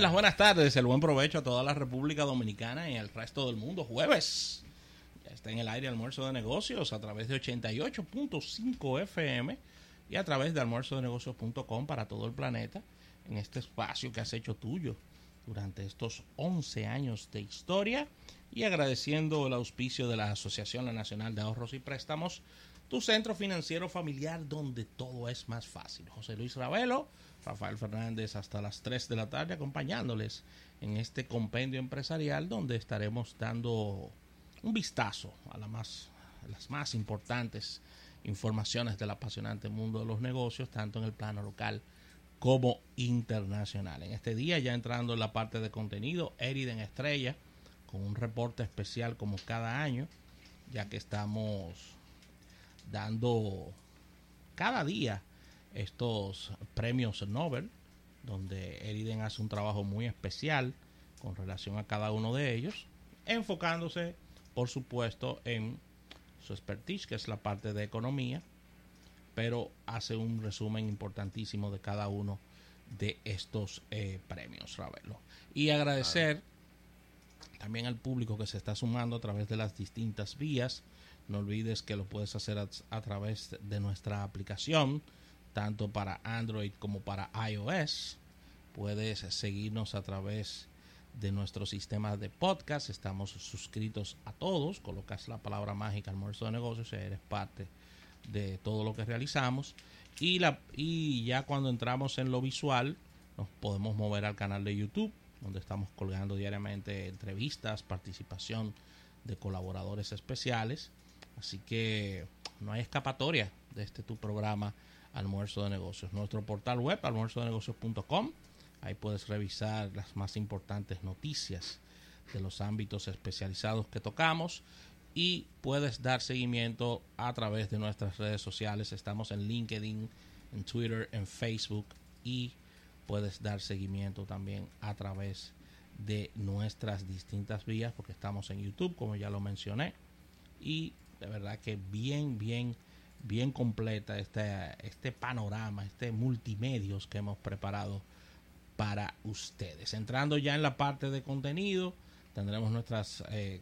Las buenas tardes, el buen provecho a toda la República Dominicana y al resto del mundo. Jueves, ya está en el aire almuerzo de negocios a través de 88.5 FM y a través de almuerzodenegocios.com para todo el planeta en este espacio que has hecho tuyo durante estos 11 años de historia y agradeciendo el auspicio de la Asociación Nacional de Ahorros y Préstamos, tu centro financiero familiar donde todo es más fácil. José Luis Ravelo, Rafael Fernández hasta las 3 de la tarde acompañándoles en este compendio empresarial donde estaremos dando un vistazo a, la más, las más importantes informaciones del apasionante mundo de los negocios, tanto en el plano local como internacional. En este día, ya entrando en la parte de contenido, Eriden Estrella, con un reporte especial como cada año, ya que estamos dando cada día estos premios Nobel, donde Eriden hace un trabajo muy especial con relación a cada uno de ellos, enfocándose, por supuesto, en su expertise, que es la parte de economía, pero hace un resumen importantísimo de cada uno de estos eh, premios, Ravelo. Y agradecer también al público que se está sumando a través de las distintas vías. No olvides que lo puedes hacer a, a través de nuestra aplicación, tanto para Android como para iOS. Puedes seguirnos a través de nuestro sistema de podcast. Estamos suscritos a todos. Colocas la palabra mágica almuerzo de negocios eres parte de todo lo que realizamos. Y, la, y ya cuando entramos en lo visual, nos podemos mover al canal de YouTube, donde estamos colgando diariamente entrevistas, participación de colaboradores especiales. Así que no hay escapatoria de este tu programa Almuerzo de Negocios. Nuestro portal web, almuerzodenegocios.com. Ahí puedes revisar las más importantes noticias de los ámbitos especializados que tocamos y puedes dar seguimiento a través de nuestras redes sociales. Estamos en LinkedIn, en Twitter, en Facebook y puedes dar seguimiento también a través de nuestras distintas vías porque estamos en YouTube, como ya lo mencioné. Y de verdad que bien, bien, bien completa este, este panorama, este multimedios que hemos preparado para ustedes. Entrando ya en la parte de contenido, tendremos nuestras eh,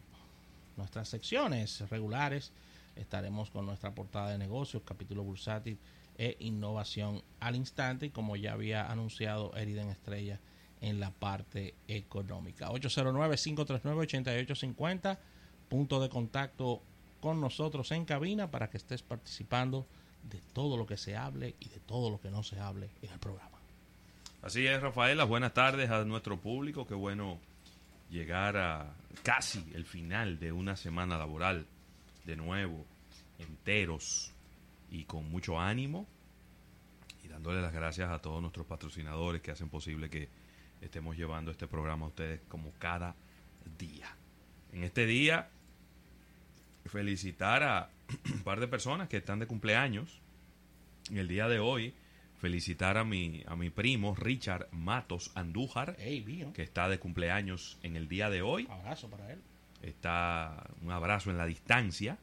nuestras secciones regulares. Estaremos con nuestra portada de negocios, capítulo bursátil e innovación al instante. Como ya había anunciado Eriden Estrella en la parte económica. 809-539-8850. Punto de contacto con nosotros en cabina para que estés participando de todo lo que se hable y de todo lo que no se hable en el programa. Así es, Rafael. Las buenas tardes a nuestro público. Qué bueno llegar a casi el final de una semana laboral, de nuevo, enteros y con mucho ánimo, y dándole las gracias a todos nuestros patrocinadores que hacen posible que estemos llevando este programa a ustedes como cada día. En este día, felicitar a un par de personas que están de cumpleaños. En el día de hoy, felicitar a mi, a mi primo Richard Matos Andújar, hey, que está de cumpleaños en el día de hoy. Abrazo para él. Está un abrazo en la distancia.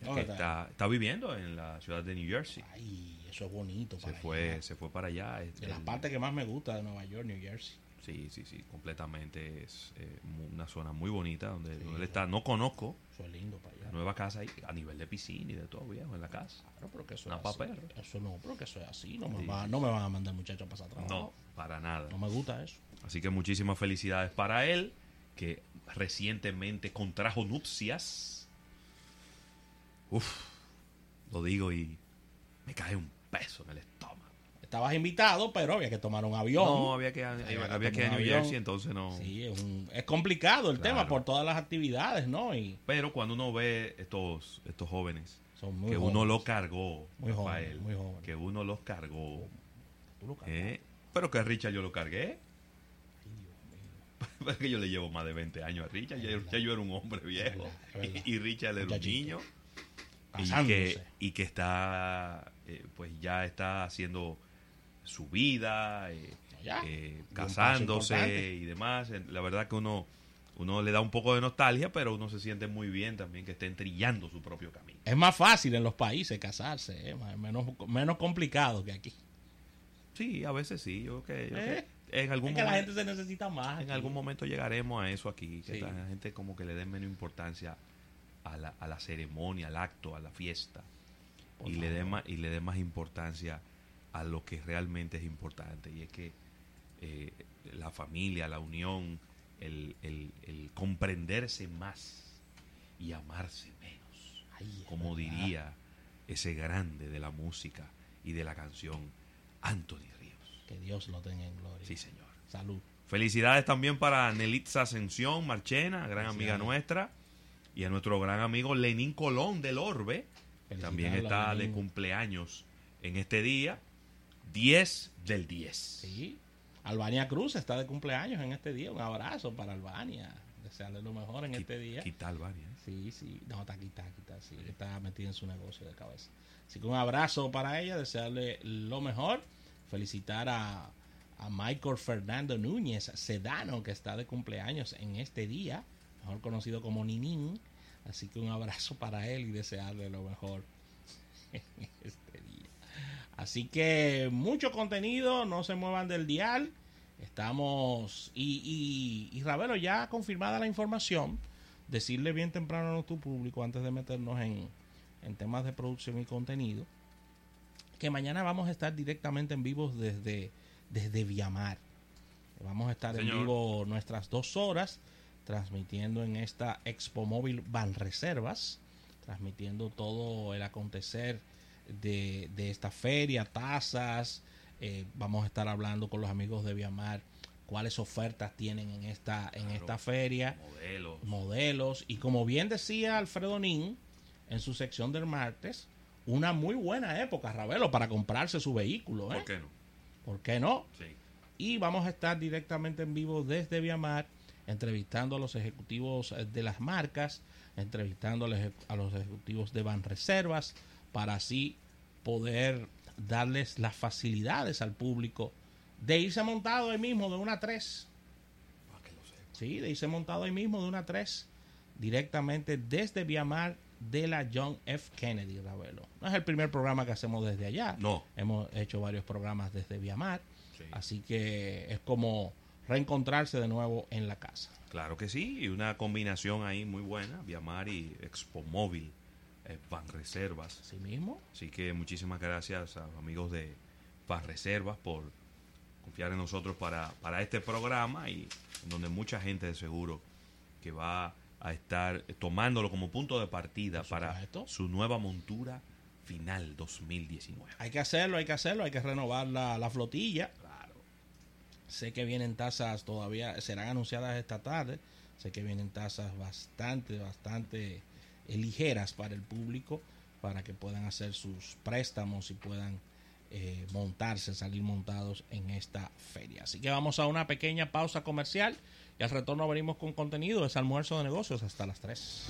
que está, está, viviendo en la ciudad de New Jersey. Ay, eso es bonito. Se fue, se fue para allá. De las partes que más me gusta de Nueva York, New Jersey. Sí, sí, sí, completamente es eh, una zona muy bonita donde, sí, donde él está. No conozco. Eso es lindo para allá. Nueva casa ahí, a nivel de piscina y de todo, viejo, en la casa. Claro, pero que eso una es papel. así. Eso no, pero que eso es así. No, me, va, no me van a mandar muchachos a pasar trabajo. No, para nada. No me gusta eso. Así que muchísimas felicidades para él, que recientemente contrajo nupcias. Uf, lo digo y me cae un peso en el estómago. Estabas invitado, pero había que tomar un avión. No, había que, había, había que ir a New avión. Jersey, entonces no. Sí, es, un, es complicado el Claro. tema por todas las actividades, ¿no? Y Pero cuando uno ve estos, estos jóvenes, son muy que jóvenes. uno los cargó, Muy jóvenes, Rafael, muy que uno los cargó, Tú lo. ¿eh? pero que a Richard yo lo cargué. Ay. Porque yo le llevo más de 20 años a Richard. Ya, yo era un hombre viejo. verdad, es verdad. Y, y Richard era un niño. Y que, y que está, eh, pues ya está haciendo su vida, eh, eh, casándose y demás. Eh, La verdad que uno, uno le da un poco de nostalgia, pero uno se siente muy bien también que estén trillando su propio camino. Es más fácil en los países casarse, ¿eh? Menos, menos complicado que aquí. Sí, a veces sí. Yo que, yo creo que en algún Es que la momento, gente se necesita más. en aquí. algún momento llegaremos a eso aquí, que Sí. la gente como que le dé menos importancia a la, a la ceremonia, al acto, a la fiesta Por y le dé más y le dé más importancia a lo que realmente es importante y es que eh, la familia, la unión, el, el- el comprenderse más y amarse menos, Ay, como verdad. diría ese grande de la música y de la canción, Anthony Ríos. Que Dios lo tenga en gloria. Sí, señor. Salud. Felicidades también para Nelitza Ascensión Marchena, gran amiga nuestra, y a nuestro gran amigo Lenín Colón del Orbe, también está de cumpleaños en este día, 10 del 10. Sí. Albania Cruz está de cumpleaños en este día. Un abrazo para Albania. Desearle lo mejor en este día. Quita Albania. ¿eh? Sí, sí. No, está aquí, está, sí. Está metida en su negocio de cabeza. Así que un abrazo para ella, desearle lo mejor. Felicitar a, a Michael Fernando Núñez Sedano, que está de cumpleaños en este día, mejor conocido como Ninín. Así que un abrazo para él y desearle lo mejor este. Así que mucho contenido, no se muevan del dial. Estamos. Y, y, y Ravelo, ya confirmada la información, decirle bien temprano a nuestro público, antes de meternos en, en temas de producción y contenido, que mañana vamos a estar directamente en vivo desde, desde Viamar. Vamos a estar en vivo nuestras dos horas, transmitiendo en esta Expo Móvil Van Reservas, transmitiendo todo el acontecer de, de esta feria, tasas. eh, vamos a estar hablando con los amigos de Viamar cuáles ofertas tienen en esta, en esta feria Modelos. modelos y como bien decía Alfredo Nin en su sección del martes, una muy buena época, Ravelo, para comprarse su vehículo. ¿eh? ¿Por qué no? ¿Por qué no? Sí. Y vamos a estar directamente en vivo desde Viamar, entrevistando a los ejecutivos eh, de las marcas, entrevistando a los eje- a los ejecutivos de Banreservas, para así poder darles las facilidades al público de irse montado ahí mismo de una a 3 Para que lo sepa. Sí, de irse montado ahí mismo de una 3 directamente desde Viamar de la John F. Kennedy, Ravelo. No es el primer programa que hacemos desde allá. No. Hemos hecho varios programas desde Viamar. Sí. Así que es como reencontrarse de nuevo en la casa. Claro que sí, y una combinación ahí muy buena, Viamar y Expo Móvil, eh, Van Reservas. Así mismo. Así que muchísimas gracias a los amigos de Van Reservas por confiar en nosotros para, para este programa y donde mucha gente de seguro que va a estar tomándolo como punto de partida para su nueva montura final 2019. Hay que hacerlo, hay que hacerlo, hay que renovar la, la flotilla. Claro. Sé que vienen tasas todavía, serán anunciadas esta tarde. Sé que vienen tasas bastante, bastante eh, ligeras para el público, para que puedan hacer sus préstamos y puedan eh, montarse, salir montados en esta feria. Así que vamos a una pequeña pausa comercial y al retorno venimos con contenido. Es almuerzo de negocios hasta las 3.